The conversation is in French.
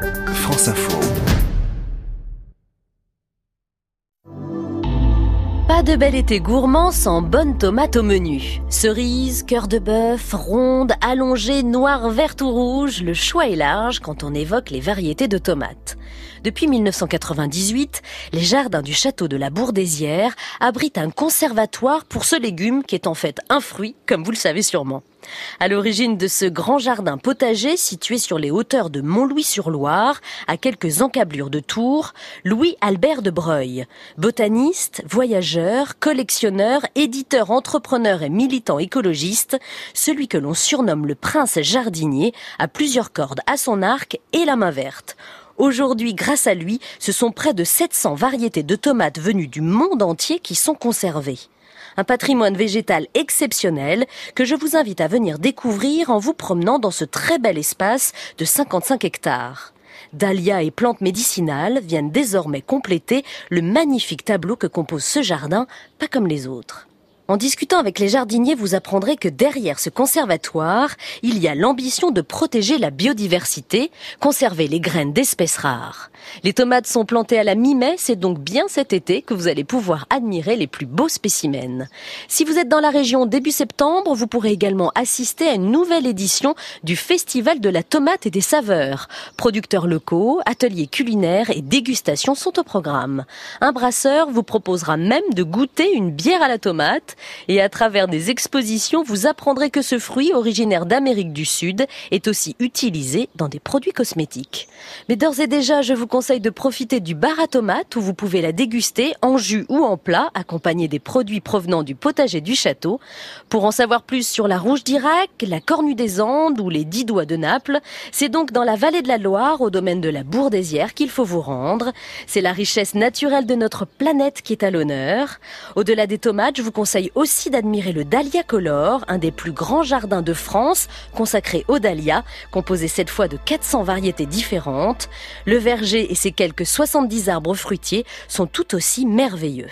France Info. Pas de bel été gourmand sans bonnes tomates au menu. Cerises, cœur de bœuf, rondes, allongées, noires, vertes ou rouges, le choix est large quand on évoque les variétés de tomates. Depuis 1998, les jardins du château de la Bourdésière abritent un conservatoire pour ce légume qui est en fait un fruit, comme vous le savez sûrement. À l'origine de ce grand jardin potager situé sur les hauteurs de Montlouis-sur-Loire, à quelques encablures de Tours, Louis-Albert de Breuil, botaniste, voyageur, collectionneur, éditeur, entrepreneur et militant écologiste, celui que l'on surnomme le prince jardinier, a plusieurs cordes à son arc et la main verte. Aujourd'hui, grâce à lui, ce sont près de 700 variétés de tomates venues du monde entier qui sont conservées. Un patrimoine végétal exceptionnel que je vous invite à venir découvrir en vous promenant dans ce très bel espace de 55 hectares. Dahlia et plantes médicinales viennent désormais compléter le magnifique tableau que compose ce jardin, pas comme les autres. En discutant avec les jardiniers, vous apprendrez que derrière ce conservatoire, il y a l'ambition de protéger la biodiversité, conserver les graines d'espèces rares. Les tomates sont plantées à la mi-mai, c'est donc bien cet été que vous allez pouvoir admirer les plus beaux spécimens. Si vous êtes dans la région début septembre, vous pourrez également assister à une nouvelle édition du Festival de la tomate et des saveurs. Producteurs locaux, ateliers culinaires et dégustations sont au programme. Un brasseur vous proposera même de goûter une bière à la tomate et à travers des expositions, vous apprendrez que ce fruit, originaire d'Amérique du Sud, est aussi utilisé dans des produits cosmétiques. Mais d'ores et déjà, je vous conseille de profiter du bar à tomates où vous pouvez la déguster en jus ou en plat, accompagné des produits provenant du potager du château. Pour en savoir plus sur la rouge d'Irak, la cornue des Andes ou les dix doigts de Naples, c'est donc dans la vallée de la Loire, au domaine de la Bourdésière, qu'il faut vous rendre. C'est la richesse naturelle de notre planète qui est à l'honneur. Au-delà des tomates, je vous conseille aussi d'admirer le Dahlia Color, un des plus grands jardins de France consacré au dahlia, composé cette fois de 400 variétés différentes. Le verger et ses quelques 70 arbres fruitiers sont tout aussi merveilleux.